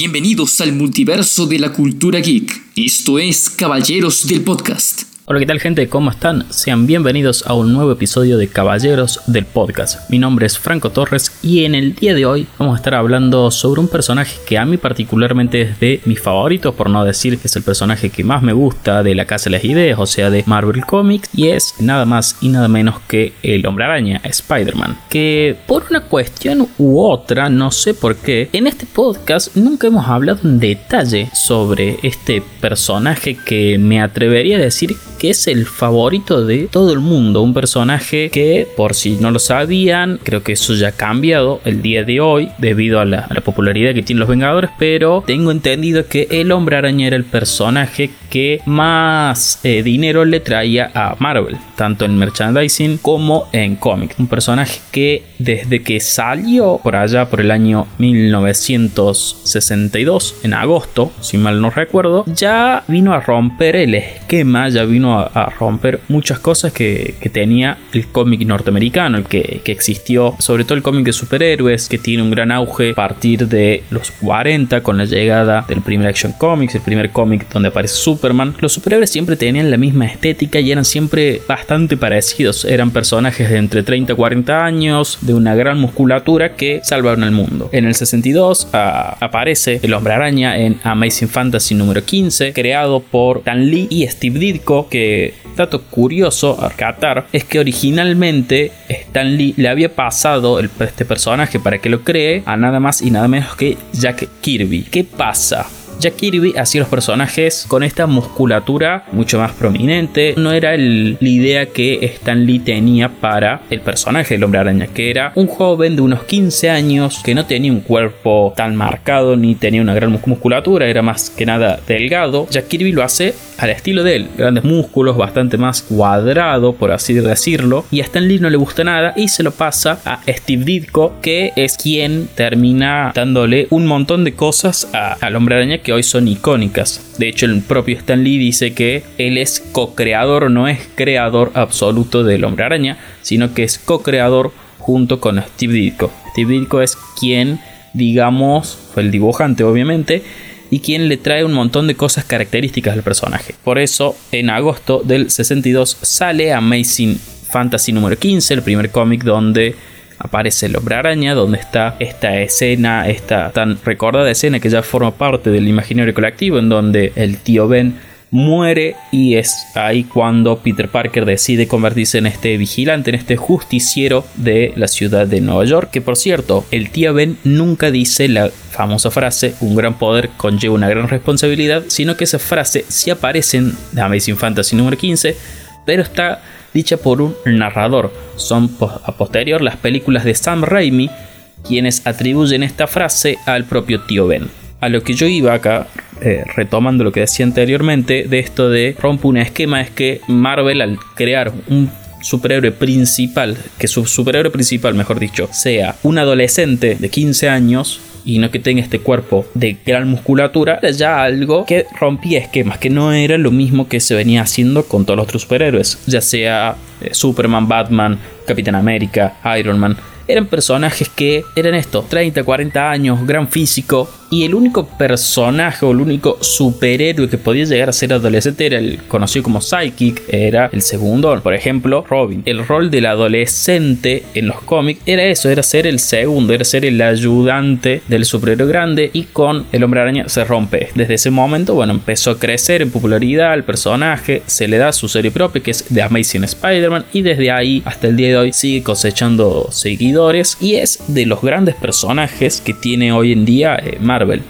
Bienvenidos al multiverso de la cultura geek. Esto es Caballeros del Podcast. Hola, ¿qué tal gente? ¿Cómo están? Sean bienvenidos a un nuevo episodio de Caballeros del Podcast. Mi nombre es Franco Torres y en el día de hoy vamos a estar hablando sobre un personaje que a mí particularmente es de mis favoritos, por no decir que es el personaje que más me gusta de la Casa de las Ideas, o sea, de Marvel Comics, y es nada más y nada menos que el Hombre Araña, Spider-Man. Que por una cuestión u otra, no sé por qué, en este podcast nunca hemos hablado en detalle sobre este personaje que me atrevería a decir que es el favorito de todo el mundo. Un personaje que, por si no lo sabían, creo que eso ya ha cambiado el día de hoy debido a la, popularidad que tienen los Vengadores, pero tengo entendido que el hombre araña era el personaje que más eh, dinero le traía a Marvel, tanto en merchandising como en cómics. Un personaje que desde que salió por allá por el año 1962, en agosto, si mal no recuerdo, ya vino a romper el esquema, ya vino a, romper muchas cosas que, tenía el cómic norteamericano, el que, existió, sobre todo el cómic de superhéroes, que tiene un gran auge a partir de los 40 con la llegada del primer Action Comics, el primer cómic donde aparece Superman. Los superhéroes siempre tenían la misma estética y eran siempre bastante parecidos. Eran personajes de entre 30 y 40 años, de una gran musculatura que salvaron al mundo. En el 62 ah, aparece el hombre araña en Amazing Fantasy número 15, creado por Stan Lee y Steve Ditko, que dato curioso a catar es que originalmente Stan Lee le había pasado este personaje para que lo cree a nada más y nada menos que Jack Kirby. ¿Qué pasa? Jack Kirby hacía los personajes con esta musculatura mucho más prominente. No era la idea que Stan Lee tenía para el personaje del hombre araña, que era un joven de unos 15 años que no tenía un cuerpo tan marcado ni tenía una gran musculatura, era más que nada delgado. Jack Kirby lo hace al estilo de él, grandes músculos, bastante más cuadrado, por así decirlo. Y a Stan Lee no le gusta nada y se lo pasa a Steve Ditko, que es quien termina dándole un montón de cosas al hombre araña que hoy son icónicas. De hecho, el propio Stan Lee dice que él es co-creador, no es creador absoluto del Hombre Araña, sino que es co-creador junto con Steve Ditko. Steve Ditko es quien, digamos, fue el dibujante obviamente, y quien le trae un montón de cosas características del personaje. Por eso, en agosto del 62 sale Amazing Fantasy número 15, el primer cómic donde aparece el hombre araña, donde está esta escena, esta tan recordada escena que ya forma parte del imaginario colectivo, en donde el tío Ben muere y es ahí cuando Peter Parker decide convertirse en este vigilante, en este justiciero de la ciudad de Nueva York, que por cierto, el tío Ben nunca dice la famosa frase, un gran poder conlleva una gran responsabilidad, sino que esa frase sí aparece en Amazing Fantasy número 15, pero está dicha por un narrador. Son a posterior las películas de Sam Raimi quienes atribuyen esta frase al propio tío Ben. A lo que yo iba acá, eh, retomando lo que decía anteriormente, de esto de rompe un esquema, es que Marvel al crear un superhéroe principal, que su superhéroe principal, mejor dicho, sea un adolescente de 15 años, y no que tenga este cuerpo de gran musculatura, era ya algo que rompía esquemas, que no era lo mismo que se venía haciendo con todos los otros superhéroes, ya sea eh, Superman, Batman, Capitán América, Iron Man. Eran personajes que eran esto, 30, 40 años, gran físico, y el único personaje o el único superhéroe que podía llegar a ser adolescente era el conocido como Psychic, era el segundo, por ejemplo, Robin. El rol del adolescente en los cómics era eso, era ser el segundo, era ser el ayudante del superhéroe grande y con el hombre araña se rompe. Desde ese momento, bueno, empezó a crecer en popularidad el personaje, se le da su serie propia que es The Amazing Spider-Man y desde ahí hasta el día de hoy sigue cosechando y es de los grandes personajes que tiene hoy en día eh,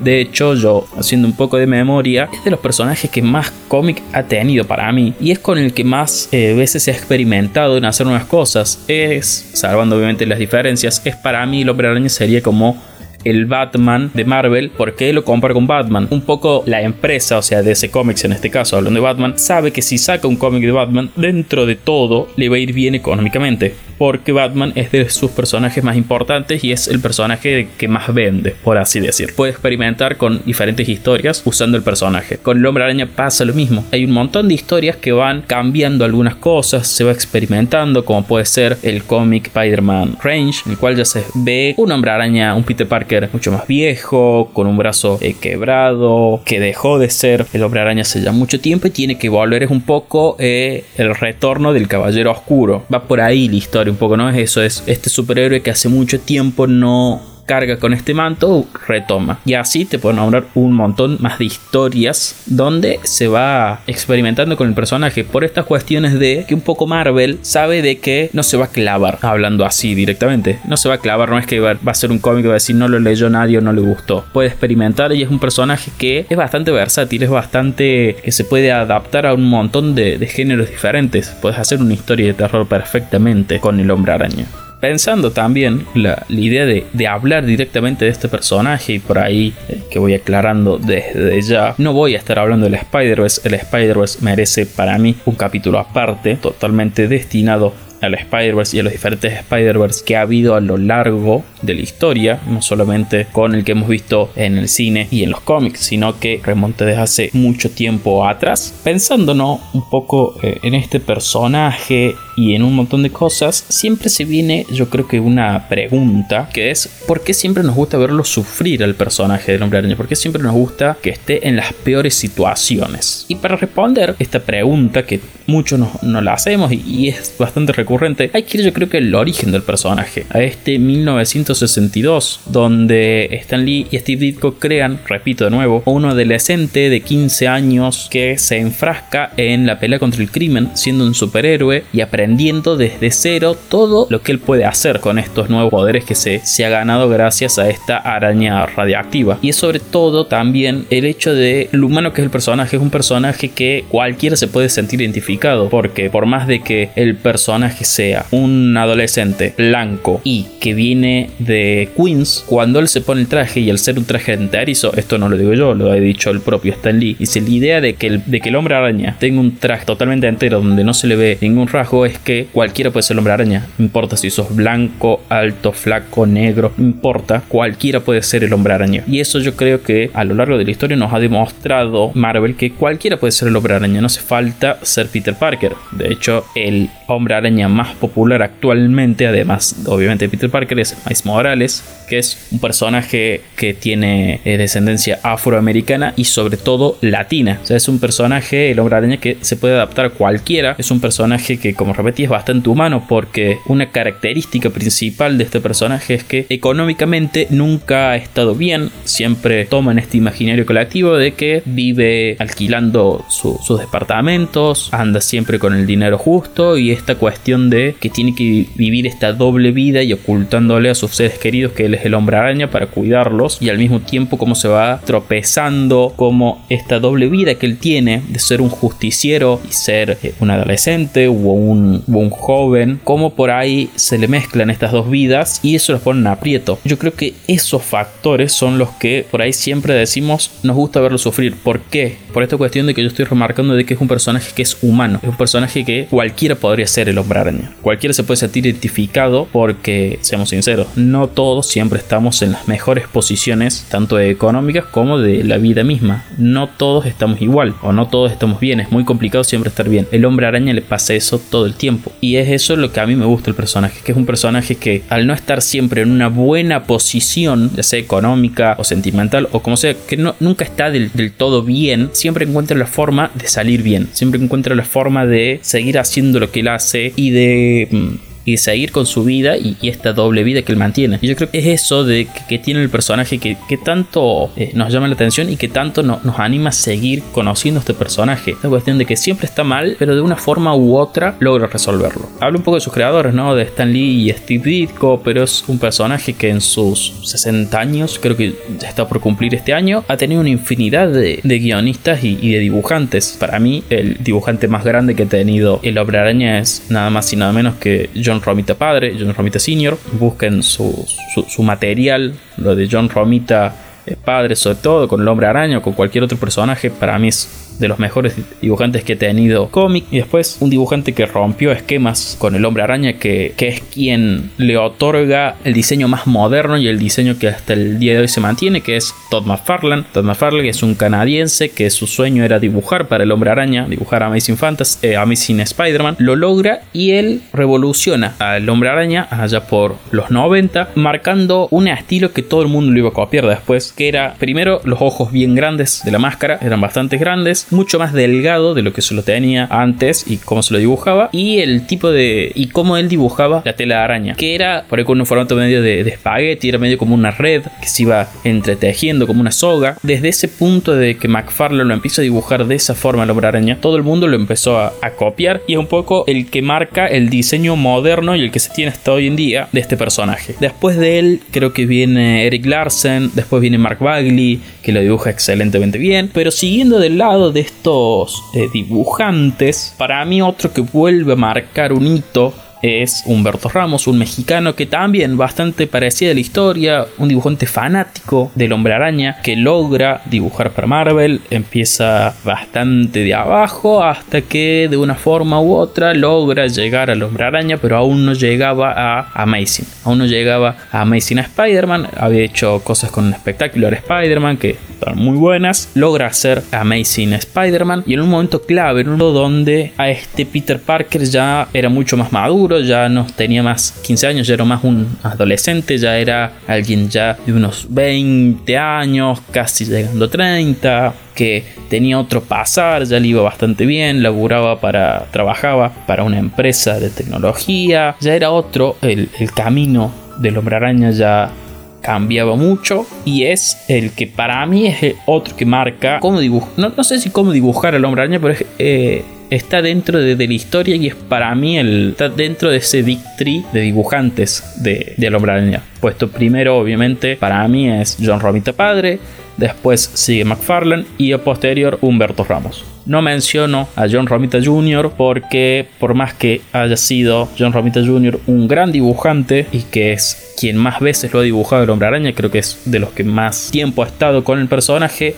de hecho, yo, haciendo un poco de memoria, es de los personajes que más cómic ha tenido para mí. Y es con el que más eh, veces se ha experimentado en hacer nuevas cosas. Es, salvando obviamente las diferencias, es para mí el hombre araña sería como el Batman de Marvel, ¿por qué lo compara con Batman? Un poco la empresa, o sea, de ese cómics en este caso, hablando de Batman, sabe que si saca un cómic de Batman, dentro de todo le va a ir bien económicamente porque Batman es de sus personajes más importantes y es el personaje que más vende, por así decir. Puede experimentar con diferentes historias usando el personaje. Con el hombre araña pasa lo mismo. Hay un montón de historias que van cambiando algunas cosas, se va experimentando, como puede ser el cómic Spider-Man Range, en el cual ya se ve un hombre araña, un Peter Parker mucho más viejo, con un brazo eh, quebrado, que dejó de ser el hombre araña hace ya mucho tiempo y tiene que volver. Es un poco eh, el retorno del caballero oscuro. Va por ahí la historia un poco, ¿no? Es eso, es este superhéroe que hace mucho tiempo no carga con este manto, retoma. Y así te puedo nombrar un montón más de historias donde se va experimentando con el personaje por estas cuestiones de que un poco Marvel sabe de que no se va a clavar hablando así directamente. No se va a clavar, no es que va, a ser un cómic que va a decir no lo leyó nadie o no le gustó. Puede experimentar y es un personaje que es bastante versátil, es bastante que se puede adaptar a un montón de, de géneros diferentes. Puedes hacer una historia de terror perfectamente con el hombre araña pensando también la, idea de, hablar directamente de este personaje y por ahí eh, que voy aclarando desde ya, no voy a estar hablando del Spider-Verse, el Spider-Verse merece para mí un capítulo aparte, totalmente destinado al Spider-Verse y a los diferentes Spider-Verse que ha habido a lo largo de la historia, no solamente con el que hemos visto en el cine y en los cómics, sino que remonta desde hace mucho tiempo atrás. Pensándonos un poco eh, en este personaje y en un montón de cosas, siempre se viene, yo creo que una pregunta que es: ¿por qué siempre nos gusta verlo sufrir al personaje del hombre araña? ¿Por qué siempre nos gusta que esté en las peores situaciones? Y para responder esta pregunta que muchos no, la hacemos y, es bastante recurrente, hay que ir yo creo que el origen del personaje, a este 1962, donde Stan Lee y Steve Ditko crean, repito de nuevo, un adolescente de 15 años que se enfrasca en la pelea contra el crimen, siendo un superhéroe y aprendiendo desde cero todo lo que él puede hacer con estos nuevos poderes que se, se ha ganado gracias a esta araña radiactiva. Y es sobre todo también el hecho de lo humano que es el personaje, es un personaje que cualquiera se puede sentir identificado porque por más de que el personaje sea un adolescente blanco y que viene de Queens, cuando él se pone el traje y al ser un traje enterizo, esto no lo digo yo, lo ha dicho el propio Stan Lee, dice la idea de que el, de que el hombre araña tenga un traje totalmente entero donde no se le ve ningún rasgo es que cualquiera puede ser el hombre araña, no importa si sos blanco, alto, flaco, negro, no importa, cualquiera puede ser el hombre araña. Y eso yo creo que a lo largo de la historia nos ha demostrado Marvel que cualquiera puede ser el hombre araña, no hace falta ser Peter Parker. De hecho, el hombre araña más popular actualmente, además obviamente Peter Parker, es Miles Morales, que es un personaje que tiene eh, descendencia afroamericana y sobre todo latina. O sea, es un personaje, el hombre araña, que se puede adaptar a cualquiera. Es un personaje que, como repetí, es bastante humano porque una característica principal de este personaje es que económicamente nunca ha estado bien. Siempre toma en este imaginario colectivo de que vive alquilando sus departamentos, anda siempre con el dinero justo y esta cuestión de que tiene que vivir esta doble vida y ocultándole a sus seres queridos que él es el hombre araña para cuidarlos y al mismo tiempo como se va tropezando como esta doble vida que él tiene de ser un justiciero y ser eh, un adolescente o un, un joven, como por ahí se le mezclan estas dos vidas y eso los pone en aprieto. Yo creo que esos factores son los que por ahí siempre decimos nos gusta verlo sufrir. ¿Por qué? Por esta cuestión de que yo estoy remarcando de que es un personaje que es humano es un personaje que cualquiera podría ser el hombre araña. Cualquiera se puede sentir identificado porque, seamos sinceros, no todos siempre estamos en las mejores posiciones, tanto económicas como de la vida misma. No todos estamos igual o no todos estamos bien. Es muy complicado siempre estar bien. El hombre araña le pasa eso todo el tiempo. Y es eso lo que a mí me gusta el personaje, que es un personaje que al no estar siempre en una buena posición, ya sea económica o sentimental o como sea, que no, nunca está del, del todo bien, siempre encuentra la forma de salir bien. Siempre encuentra la forma de seguir haciendo lo que él hace y de mm, y seguir con su vida y, esta doble vida que él mantiene. Y yo creo que es eso de que, tiene el personaje que, tanto eh, nos llama la atención y que tanto nos anima a seguir conociendo este personaje. Esta cuestión de que siempre está mal, pero de una forma u otra logra resolverlo. Hablo un poco de sus creadores, ¿no? De Stan Lee y Steve Ditko, pero es un personaje que en sus 60 años, creo que ya está por cumplir este año, ha tenido una infinidad de, guionistas y, de dibujantes. Para mí, el dibujante más grande que ha tenido el Obra Araña es nada más y nada menos que John John Romita padre, John Romita senior. Busquen su, su, material, lo de John Romita padre, sobre todo con el hombre araña o con cualquier otro personaje. Para mí es de los mejores dibujantes que ha tenido cómic. Y después un dibujante que rompió esquemas con el hombre araña, que, que es quien le otorga el diseño más moderno y el diseño que hasta el día de hoy se mantiene, que es Todd McFarlane. Todd McFarlane es un canadiense que su sueño era dibujar para el hombre araña, dibujar Amazing Fantasy, eh, Amazing Spider-Man. Lo logra y él revoluciona al hombre araña allá por los 90, marcando un estilo que todo el mundo lo iba a copiar después, que era primero los ojos bien grandes de la máscara, eran bastante grandes, mucho más delgado de lo que se lo tenía antes y cómo se lo dibujaba, y el tipo de. y cómo él dibujaba la tela de araña, que era por ahí con un formato medio de, espagueti, era medio como una red que se iba entretejiendo como una soga. Desde ese punto de que McFarlane lo empieza a dibujar de esa forma el hombre araña, todo el mundo lo empezó a, a copiar y es un poco el que marca el diseño moderno y el que se tiene hasta hoy en día de este personaje. Después de él, creo que viene Eric Larsen, después viene Mark Bagley, que lo dibuja excelentemente bien, pero siguiendo del lado de estos eh, dibujantes, para mí otro que vuelve a marcar un hito es Humberto Ramos, un mexicano que también bastante parecía de la historia, un dibujante fanático del hombre araña que logra dibujar para Marvel, empieza bastante de abajo hasta que de una forma u otra logra llegar al hombre araña, pero aún no llegaba a Amazing, aún no llegaba a Amazing Spider-Man, había hecho cosas con un espectacular Spider-Man que muy buenas, logra hacer Amazing Spider-Man y en un momento clave, en uno donde a este Peter Parker ya era mucho más maduro, ya no tenía más 15 años, ya era más un adolescente, ya era alguien ya de unos 20 años, casi llegando a 30, que tenía otro pasar, ya le iba bastante bien, laburaba para, trabajaba para una empresa de tecnología, ya era otro, el, camino del hombre araña ya cambiaba mucho y es el que para mí es el otro que marca cómo dibujar, no, no, sé si cómo dibujar al hombre araña, pero es, eh, está dentro de, la historia y es para mí el, está dentro de ese big de dibujantes de, de Hombre Araña. Puesto primero, obviamente, para mí es John Romita padre, después sigue McFarlane y a posterior Humberto Ramos. No menciono a John Romita Jr. porque por más que haya sido John Romita Jr. un gran dibujante y que es quien más veces lo ha dibujado el hombre araña, creo que es de los que más tiempo ha estado con el personaje,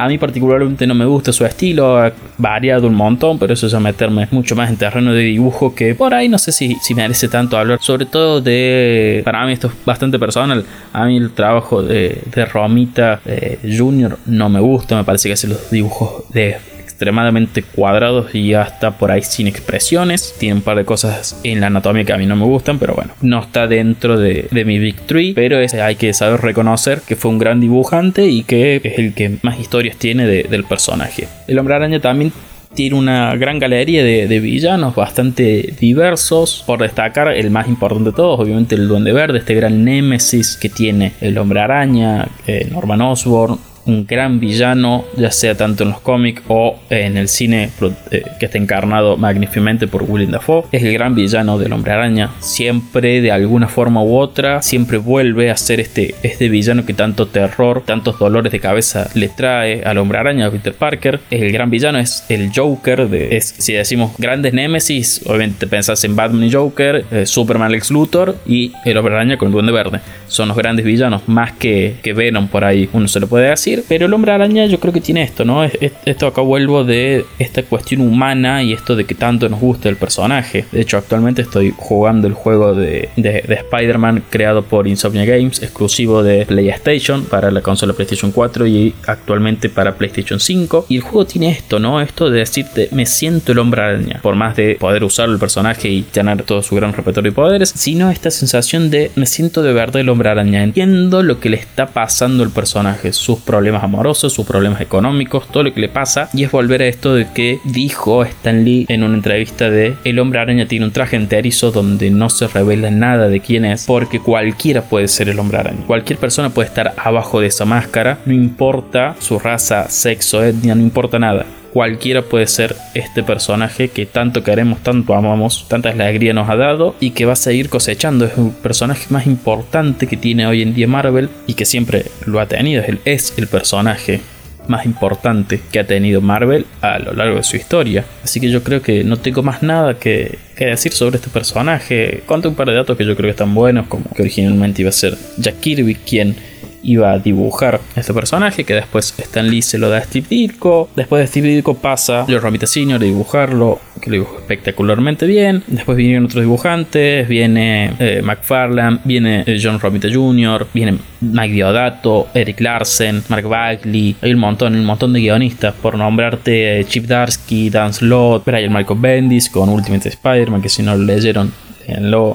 a mí particularmente no me gusta su estilo, ha variado un montón, pero eso es meterme mucho más en terreno de dibujo que por ahí no sé si, si merece tanto hablar. Sobre todo de, para mí esto es bastante personal, a mí el trabajo de, de Romita eh, Junior no me gusta, me parece que hace los dibujos de extremadamente cuadrados y hasta por ahí sin expresiones. Tiene un par de cosas en la anatomía que a mí no me gustan, pero bueno, no está dentro de, mi Big Tree. Pero hay que saber reconocer que fue un gran dibujante y que es el que más historias tiene del personaje. El hombre araña también tiene una gran galería de, villanos bastante diversos. Por destacar, el más importante de todos, obviamente el Duende Verde, este gran némesis que tiene el Hombre Araña, eh, Norman Osborn, un gran villano, ya sea tanto en los cómics o en el cine eh, que está encarnado magníficamente por Willem Dafoe. Es el gran villano del Hombre Araña. Siempre, de alguna forma u otra, siempre vuelve a ser este, este villano que tanto terror, tantos dolores de cabeza le trae al Hombre Araña, a Peter Parker. Es el gran villano, es el Joker. De, si decimos grandes Nemesis, obviamente pensás en Batman y Joker, eh, Superman, Lex Luthor y el Hombre Araña con el Duende Verde. Son los grandes villanos, más que, que Venom por ahí, uno se lo puede decir pero el hombre araña yo creo que tiene esto, ¿no? Esto acá vuelvo de esta cuestión humana y esto de que tanto nos gusta el personaje. De hecho, actualmente estoy jugando el juego de, de, Spider-Man creado por Insomnia Games, exclusivo de PlayStation para la consola PlayStation 4 y actualmente para PlayStation 5. Y el juego tiene esto, ¿no? Esto de decirte, me siento el hombre araña. Por más de poder usar el personaje y tener todo su gran repertorio de poderes, sino esta sensación de me siento de verdad el hombre araña. Entiendo lo que le está pasando al personaje, sus problemas problemas amorosos, sus problemas económicos, todo lo que le pasa. Y es volver a esto de que dijo Stan Lee en una entrevista de El hombre araña tiene un traje enterizo donde no se revela nada de quién es, porque cualquiera puede ser el hombre araña. Cualquier persona puede estar abajo de esa máscara, no importa su raza, sexo, etnia, no importa nada cualquiera puede ser este personaje que tanto queremos, tanto amamos, tanta alegría nos ha dado y que va a seguir cosechando. Es un personaje más importante que tiene hoy en día Marvel y que siempre lo ha tenido. Es el personaje más importante que ha tenido Marvel a lo largo de su historia. Así que yo creo que no tengo más nada que, decir sobre este personaje. Cuento un par de datos que yo creo que están buenos, como que originalmente iba a ser Jack Kirby quien iba a dibujar este personaje que después Stan Lee se lo da a Steve Ditko. Después de Steve Ditko pasa John Romita Sr. a dibujarlo, que lo dibujó espectacularmente bien. Después vienen otros dibujantes, viene eh, McFarlane, viene eh, John Romita Jr., viene Mike Diodato, Eric Larsen, Mark Bagley. Hay un montón, un montón de guionistas, por nombrarte eh, Chip Darsky, Dan Slott, Brian Michael Bendis con Ultimate Spider-Man, que si no lo leyeron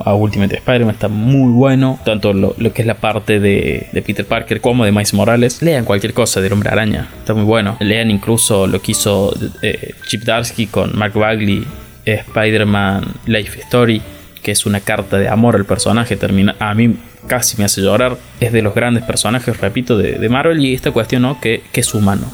a Ultimate Spider-Man, está muy bueno. Tanto lo, que es la parte de, Peter Parker como de Miles Morales. Lean cualquier cosa del Hombre Araña, está muy bueno. Lean incluso lo que hizo eh, Chip Darsky con Mark Bagley, Spider-Man Life Story, que es una carta de amor al personaje. Termina, a mí casi me hace llorar. Es de los grandes personajes, repito, de, Marvel y esta cuestión ¿no? que, que es humano.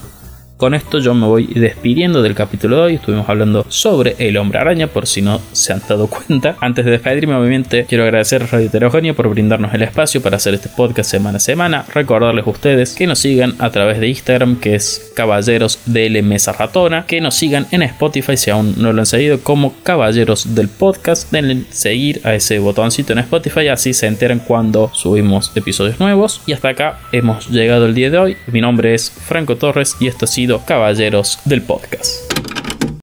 Con esto yo me voy despidiendo del capítulo de hoy. Estuvimos hablando sobre el hombre araña, por si no se han dado cuenta. Antes de despedirme, obviamente, quiero agradecer a Radio Heterogéneo por brindarnos el espacio para hacer este podcast semana a semana. Recordarles a ustedes que nos sigan a través de Instagram, que es Caballeros de Mesa Ratona. Que nos sigan en Spotify si aún no lo han seguido, como Caballeros del Podcast. Denle seguir a ese botoncito en Spotify, así se enteran cuando subimos episodios nuevos. Y hasta acá hemos llegado el día de hoy. Mi nombre es Franco Torres y esto ha sido Caballeros del Podcast.